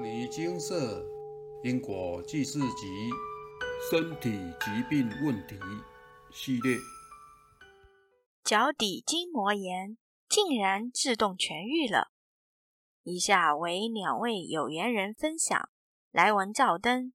牟尼精舍因果记事集身体疾病问题系列，脚底筋膜炎竟然自动痊愈了。以下为两位有缘人分享来文照灯。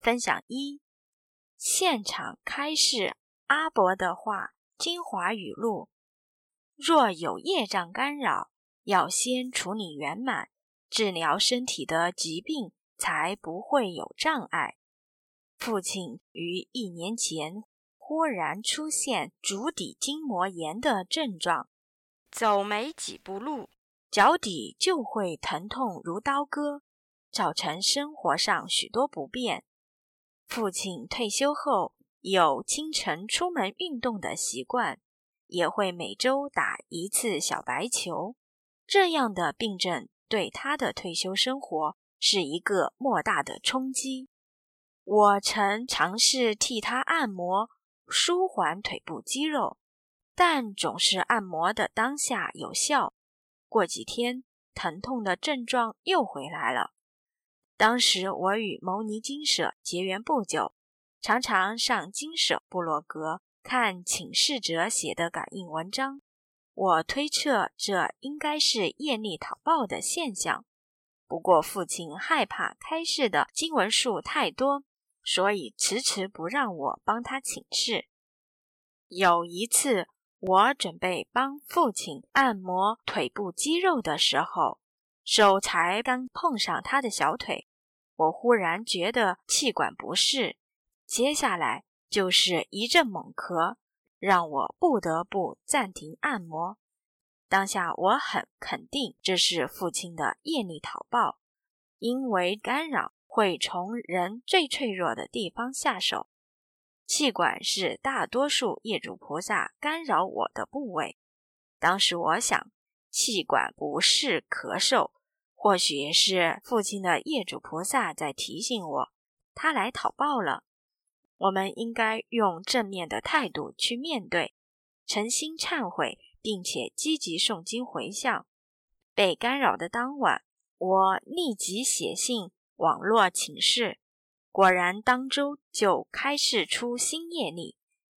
分享一：现场开示阿伯的话精华语录：若有业障干扰，要先处理圆满。治疗身体的疾病才不会有障碍。父亲于一年前忽然出现足底筋膜炎的症状，走没几步路，脚底就会疼痛如刀割，造成生活上许多不便。父亲退休后有清晨出门运动的习惯，也会每周打一次小白球。这样的病症。对他的退休生活是一个莫大的冲击。我曾尝试替他按摩舒缓腿部肌肉，但总是按摩的当下有效，过几天疼痛的症状又回来了。当时我与牟尼金舍结缘不久，常常上金舍部落格看请示者写的感应文章。我推测这应该是业力讨报的现象。不过父亲害怕开示的经文数太多，所以迟迟不让我帮他请示。有一次，我准备帮父亲按摩腿部肌肉的时候，手才刚碰上他的小腿，我忽然觉得气管不适，接下来就是一阵猛咳。让我不得不暂停按摩。当下我很肯定这是父亲的业力讨报，因为干扰会从人最脆弱的地方下手。气管是大多数业主菩萨干扰我的部位。当时我想，气管不是咳嗽，或许是父亲的业主菩萨在提醒我，他来讨报了。我们应该用正面的态度去面对，诚心忏悔，并且积极诵经回向。被干扰的当晚，我立即写信网络请示，果然当周就开示出新业力。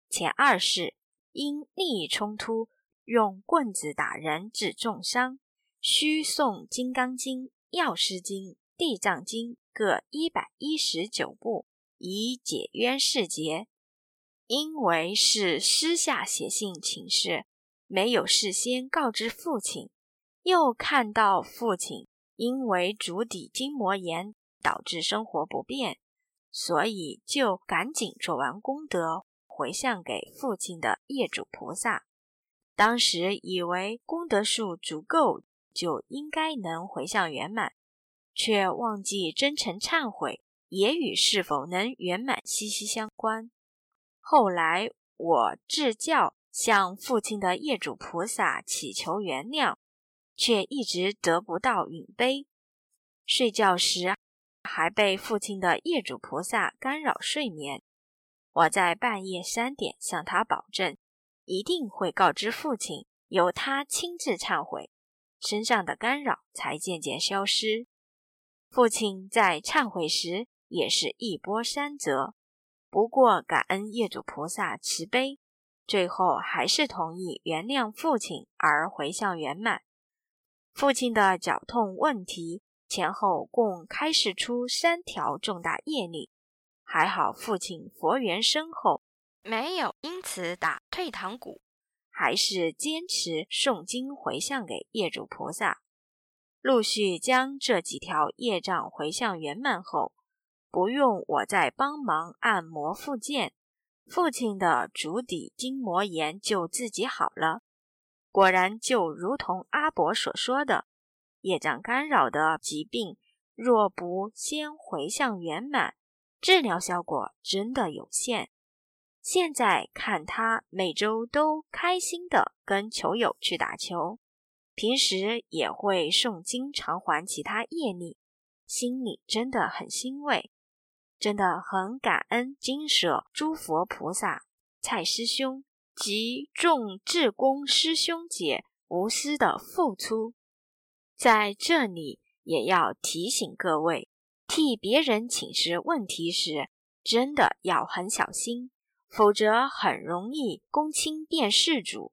前二世因利益冲突，用棍子打人致重伤，需诵《金刚经》《药师经》《地藏经》各一百一十九部。以解冤释结，因为是私下写信请示，没有事先告知父亲，又看到父亲因为足底筋膜炎导致生活不便，所以就赶紧做完功德回向给父亲的业主菩萨。当时以为功德数足够，就应该能回向圆满，却忘记真诚忏悔。也与是否能圆满息息相关。后来我自教向父亲的业主菩萨祈求原谅，却一直得不到允杯。睡觉时还被父亲的业主菩萨干扰睡眠。我在半夜三点向他保证，一定会告知父亲，由他亲自忏悔，身上的干扰才渐渐消失。父亲在忏悔时。也是一波三折，不过感恩业主菩萨慈悲，最后还是同意原谅父亲而回向圆满。父亲的脚痛问题前后共开示出三条重大业力，还好父亲佛缘深厚，没有因此打退堂鼓，还是坚持诵经回向给业主菩萨。陆续将这几条业障回向圆满后。不用我再帮忙按摩复健，父亲的足底筋膜炎就自己好了。果然，就如同阿伯所说的，业障干扰的疾病，若不先回向圆满，治疗效果真的有限。现在看他每周都开心的跟球友去打球，平时也会诵经偿还其他业力，心里真的很欣慰。真的很感恩金舍诸佛菩萨、蔡师兄及众志工师兄姐无私的付出，在这里也要提醒各位，替别人请示问题时，真的要很小心，否则很容易公亲变事主。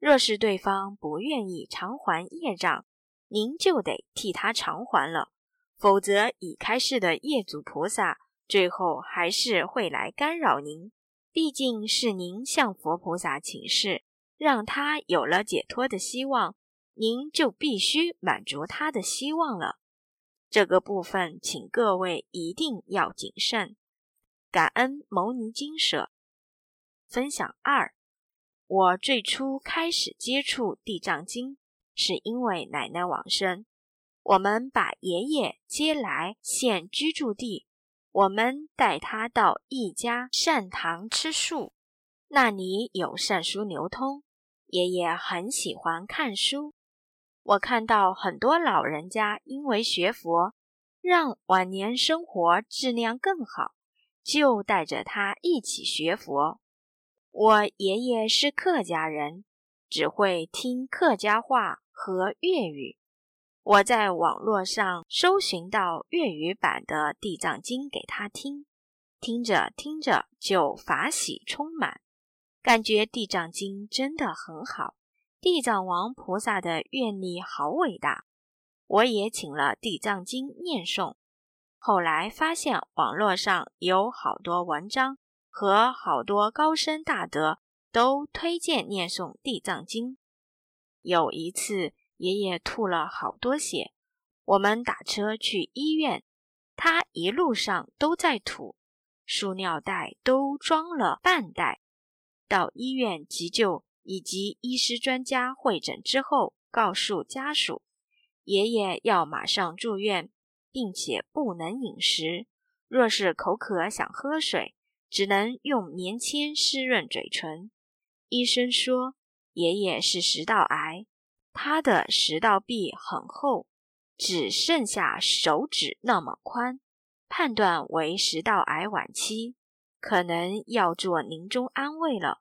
若是对方不愿意偿还业障，您就得替他偿还了，否则已开示的业主菩萨最后还是会来干扰您。毕竟是您向佛菩萨请示，让他有了解脱的希望，您就必须满足他的希望了。这个部分，请各位一定要谨慎。感恩牟尼金舍分享二。我最初开始接触地藏经，是因为奶奶往生，我们把爷爷接来现居住地。我们带他到一家善堂吃素，那里有善书流通。爷爷很喜欢看书。我看到很多老人家因为学佛，让晚年生活质量更好，就带着他一起学佛。我爷爷是客家人，只会听客家话和粤语。我在网络上搜寻到粤语版的《地藏经》给他听，听着听着就法喜充满，感觉《地藏经》真的很好，地藏王菩萨的愿力好伟大。我也请了《地藏经》念诵，后来发现网络上有好多文章和好多高僧大德都推荐念诵《地藏经》。有一次。爷爷吐了好多血，我们打车去医院，他一路上都在吐，塑料袋都装了半袋。到医院急救以及医师专家会诊之后，告诉家属，爷爷要马上住院，并且不能饮食，若是口渴想喝水，只能用棉签湿润嘴唇。医生说，爷爷是食道癌。他的食道壁很厚，只剩下手指那么宽，判断为食道癌晚期，可能要做临终安慰了。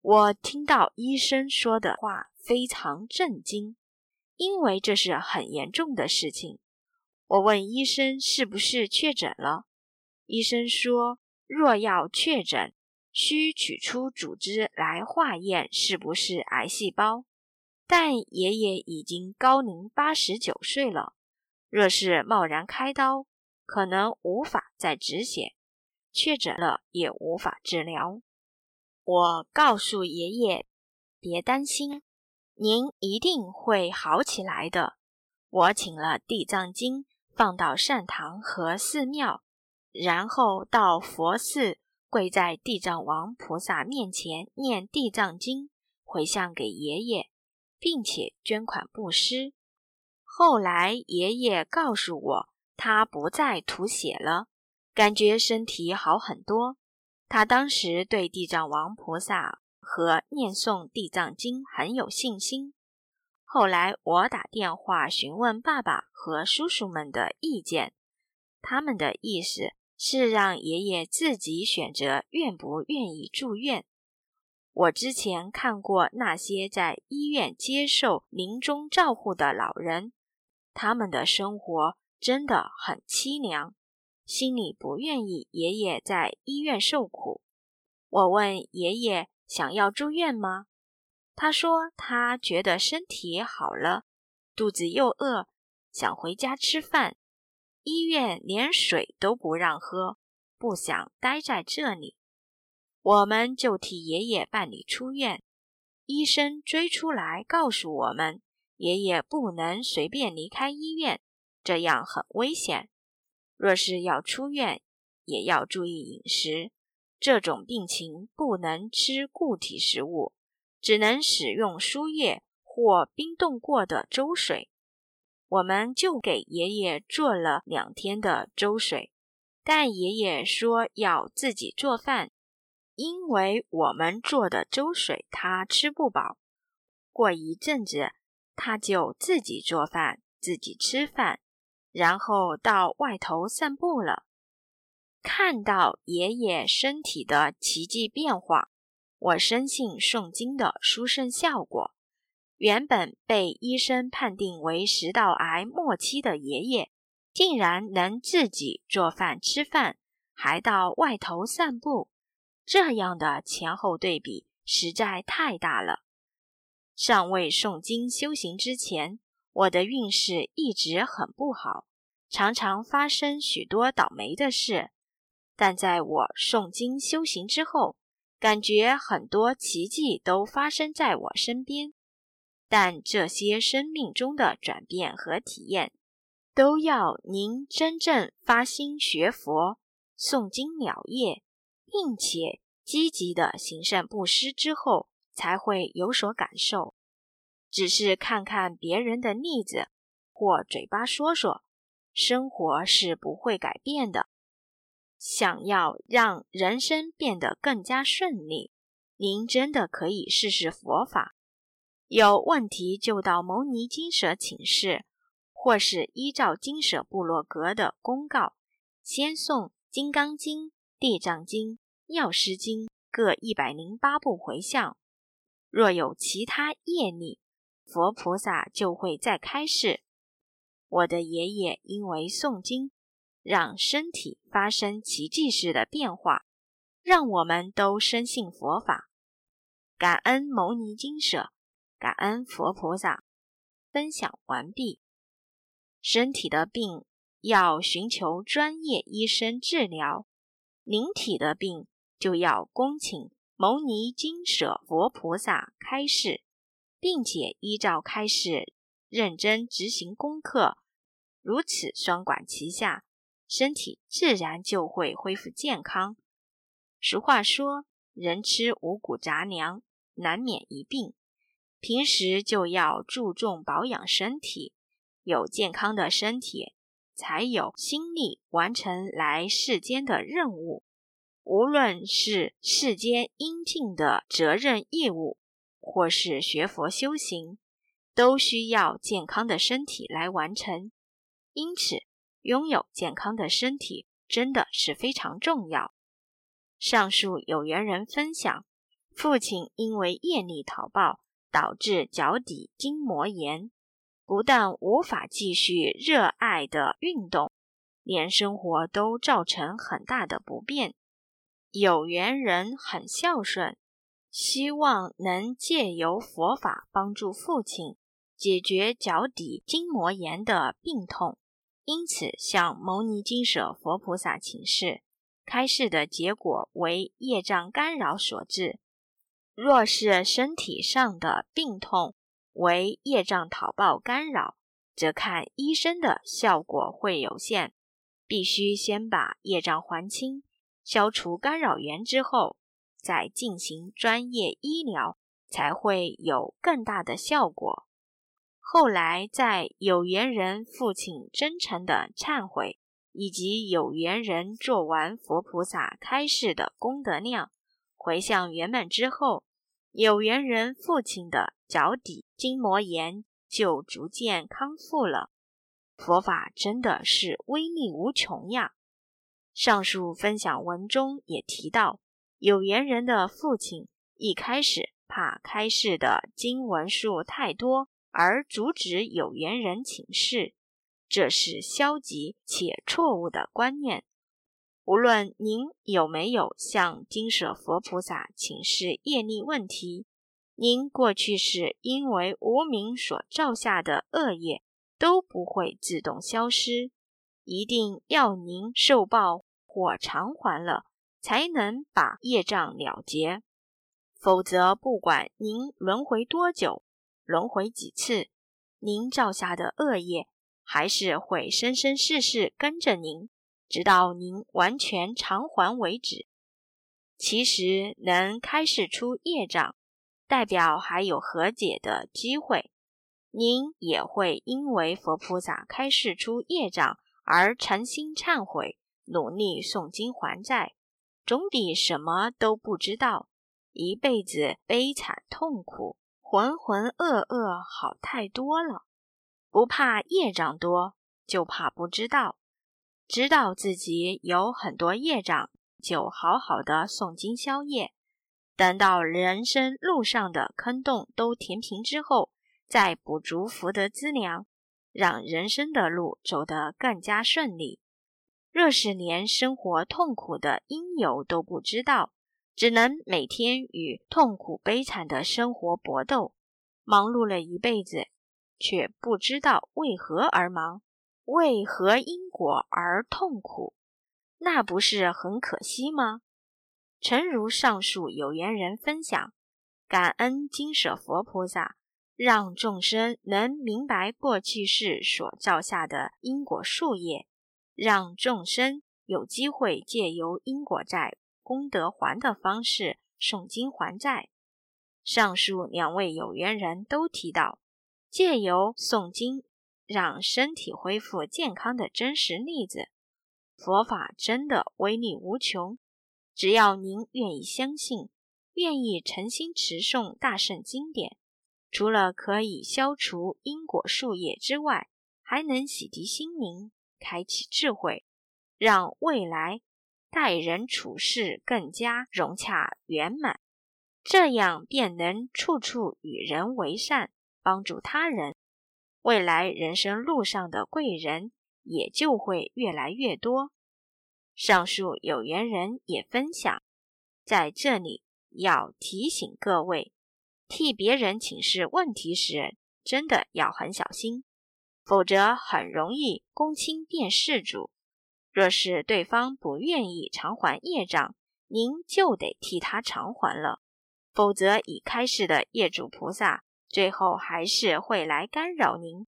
我听到医生说的话非常震惊，因为这是很严重的事情。我问医生是不是确诊了，医生说，若要确诊，需取出组织来化验是不是癌细胞。但爷爷已经高龄八十九岁了，若是贸然开刀，可能无法再止血，确诊了也无法治疗。我告诉爷爷，别担心，您一定会好起来的。我请了地藏经放到善堂和寺庙，然后到佛寺跪在地藏王菩萨面前念地藏经，回向给爷爷。并且捐款布施。后来爷爷告诉我，他不再吐血了，感觉身体好很多。他当时对地藏王菩萨和念诵地藏经很有信心。后来我打电话询问爸爸和叔叔们的意见，他们的意思是让爷爷自己选择愿不愿意住院。我之前看过那些在医院接受临终照护的老人，他们的生活真的很凄凉，心里不愿意爷爷在医院受苦。我问爷爷想要住院吗？他说他觉得身体好了，肚子又饿，想回家吃饭。医院连水都不让喝，不想待在这里。我们就替爷爷办理出院。医生追出来告诉我们，爷爷不能随便离开医院，这样很危险。若是要出院，也要注意饮食。这种病情不能吃固体食物，只能使用输液或冰冻过的粥水。我们就给爷爷做了两天的粥水，但爷爷说要自己做饭。因为我们做的粥水他吃不饱，过一阵子他就自己做饭、自己吃饭，然后到外头散步了。看到爷爷身体的奇迹变化，我深信诵经的殊胜效果。原本被医生判定为食道癌末期的爷爷，竟然能自己做饭吃饭，还到外头散步，这样的前后对比实在太大了。尚未诵经修行之前，我的运势一直很不好，常常发生许多倒霉的事。但在我诵经修行之后，感觉很多奇迹都发生在我身边。但这些生命中的转变和体验，都要您真正发心学佛、诵经了业，并且积极的行善布施之后。才会有所感受，只是看看别人的例子或嘴巴说说，生活是不会改变的。想要让人生变得更加顺利，您真的可以试试佛法。有问题就到牟尼金舍请示，或是依照金舍部落格的公告，先诵《金刚经》《地藏经》《药师经》各一百零八部回向。若有其他业力，佛菩萨就会再开示。我的爷爷因为诵经，让身体发生奇迹式的变化，让我们都深信佛法。感恩牟尼金舍，感恩佛菩萨。分享完毕。身体的病要寻求专业医生治疗，灵体的病就要恭请。牟尼金舍佛菩萨开示，并且依照开示认真执行功课，如此双管齐下，身体自然就会恢复健康。俗话说：“人吃五谷杂粮，难免一病。”平时就要注重保养身体，有健康的身体，才有心力完成来世间的任务。无论是世间应尽的责任义务，或是学佛修行，都需要健康的身体来完成。因此，拥有健康的身体真的是非常重要。上述有缘人分享，父亲因为业力讨报，导致脚底筋膜炎，不但无法继续热爱的运动，连生活都造成很大的不便。有缘人很孝顺，希望能借由佛法帮助父亲解决脚底筋膜炎的病痛，因此向牟尼金舍佛菩萨请示。开示的结果为业障干扰所致。若是身体上的病痛为业障讨报干扰，则看医生的效果会有限，必须先把业障还清。消除干扰源之后，再进行专业医疗，才会有更大的效果。后来，在有缘人父亲真诚的忏悔，以及有缘人做完佛菩萨开示的功德量回向圆满之后，有缘人父亲的脚底筋膜炎就逐渐康复了。佛法真的是威力无穷呀！上述分享文中也提到，有缘人的父亲一开始怕开示的经文数太多，而阻止有缘人请示，这是消极且错误的观念。无论您有没有向金舍佛菩萨请示业力问题，您过去是因为无名所造下的恶业都不会自动消失，一定要您受报。或偿还了，才能把业障了结。否则，不管您轮回多久，轮回几次，您造下的恶业还是会生生世世跟着您，直到您完全偿还为止。其实，能开示出业障，代表还有和解的机会。您也会因为佛菩萨开示出业障而诚心忏悔。努力诵经还债，总比什么都不知道，一辈子悲惨痛苦、浑浑噩噩好太多了。不怕业障多，就怕不知道。知道自己有很多业障，就好好的诵经消业。等到人生路上的坑洞都填平之后，再补足福德资粮，让人生的路走得更加顺利。若是连生活痛苦的因由都不知道，只能每天与痛苦悲惨的生活搏斗，忙碌了一辈子，却不知道为何而忙，为何因果而痛苦，那不是很可惜吗？诚如上述有缘人分享，感恩金舍佛菩萨。让众生能明白过去世所造下的因果树叶，让众生有机会借由因果债功德还的方式诵经还债。上述两位有缘人都提到，借由诵经让身体恢复健康的真实例子。佛法真的威力无穷，只要您愿意相信，愿意诚心持诵大圣经典。除了可以消除因果树叶之外，还能洗涤心灵，开启智慧，让未来待人处事更加融洽圆满。这样便能处处与人为善，帮助他人。未来人生路上的贵人也就会越来越多。上述有缘人也分享，在这里要提醒各位。替别人请示问题时，真的要很小心，否则很容易公亲变事主。若是对方不愿意偿还业障，您就得替他偿还了，否则已开示的业主菩萨最后还是会来干扰您。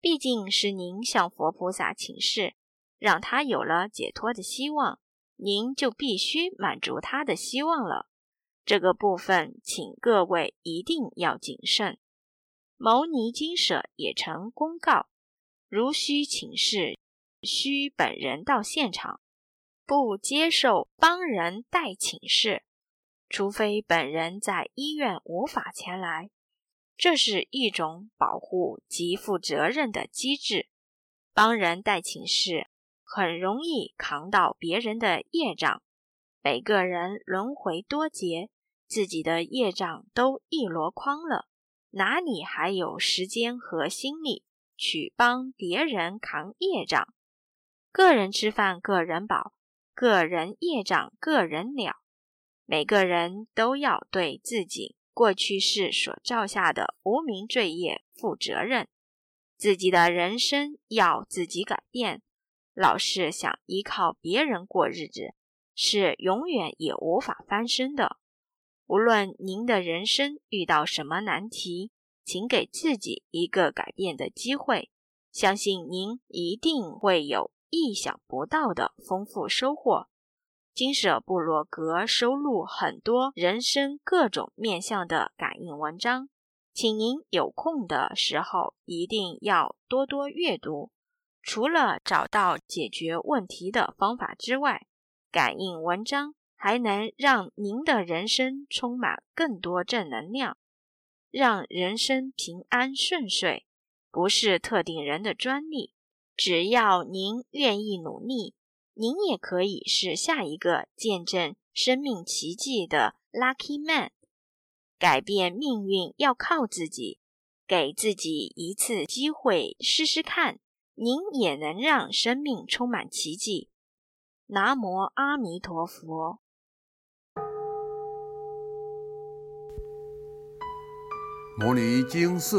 毕竟是您向佛菩萨请示，让他有了解脱的希望，您就必须满足他的希望了。这个部分，请各位一定要谨慎。牟尼金舍也曾公告：如需请示，需本人到现场，不接受帮人代请示，除非本人在医院无法前来。这是一种保护及负责任的机制。帮人代请示，很容易扛到别人的业障。每个人轮回多劫。自己的业障都一箩筐了，哪里还有时间和心力去帮别人扛业障？个人吃饭个人饱，个人业障个人了。每个人都要对自己过去世所造下的无名罪业负责任，自己的人生要自己改变。老是想依靠别人过日子，是永远也无法翻身的。无论您的人生遇到什么难题，请给自己一个改变的机会，相信您一定会有意想不到的丰富收获。金舍布洛格收录很多人生各种面向的感应文章，请您有空的时候一定要多多阅读。除了找到解决问题的方法之外，感应文章。还能让您的人生充满更多正能量，让人生平安顺遂，不是特定人的专利。只要您愿意努力，您也可以是下一个见证生命奇迹的 Lucky Man。改变命运要靠自己，给自己一次机会试试看，您也能让生命充满奇迹。南无阿弥陀佛。摩尼经寺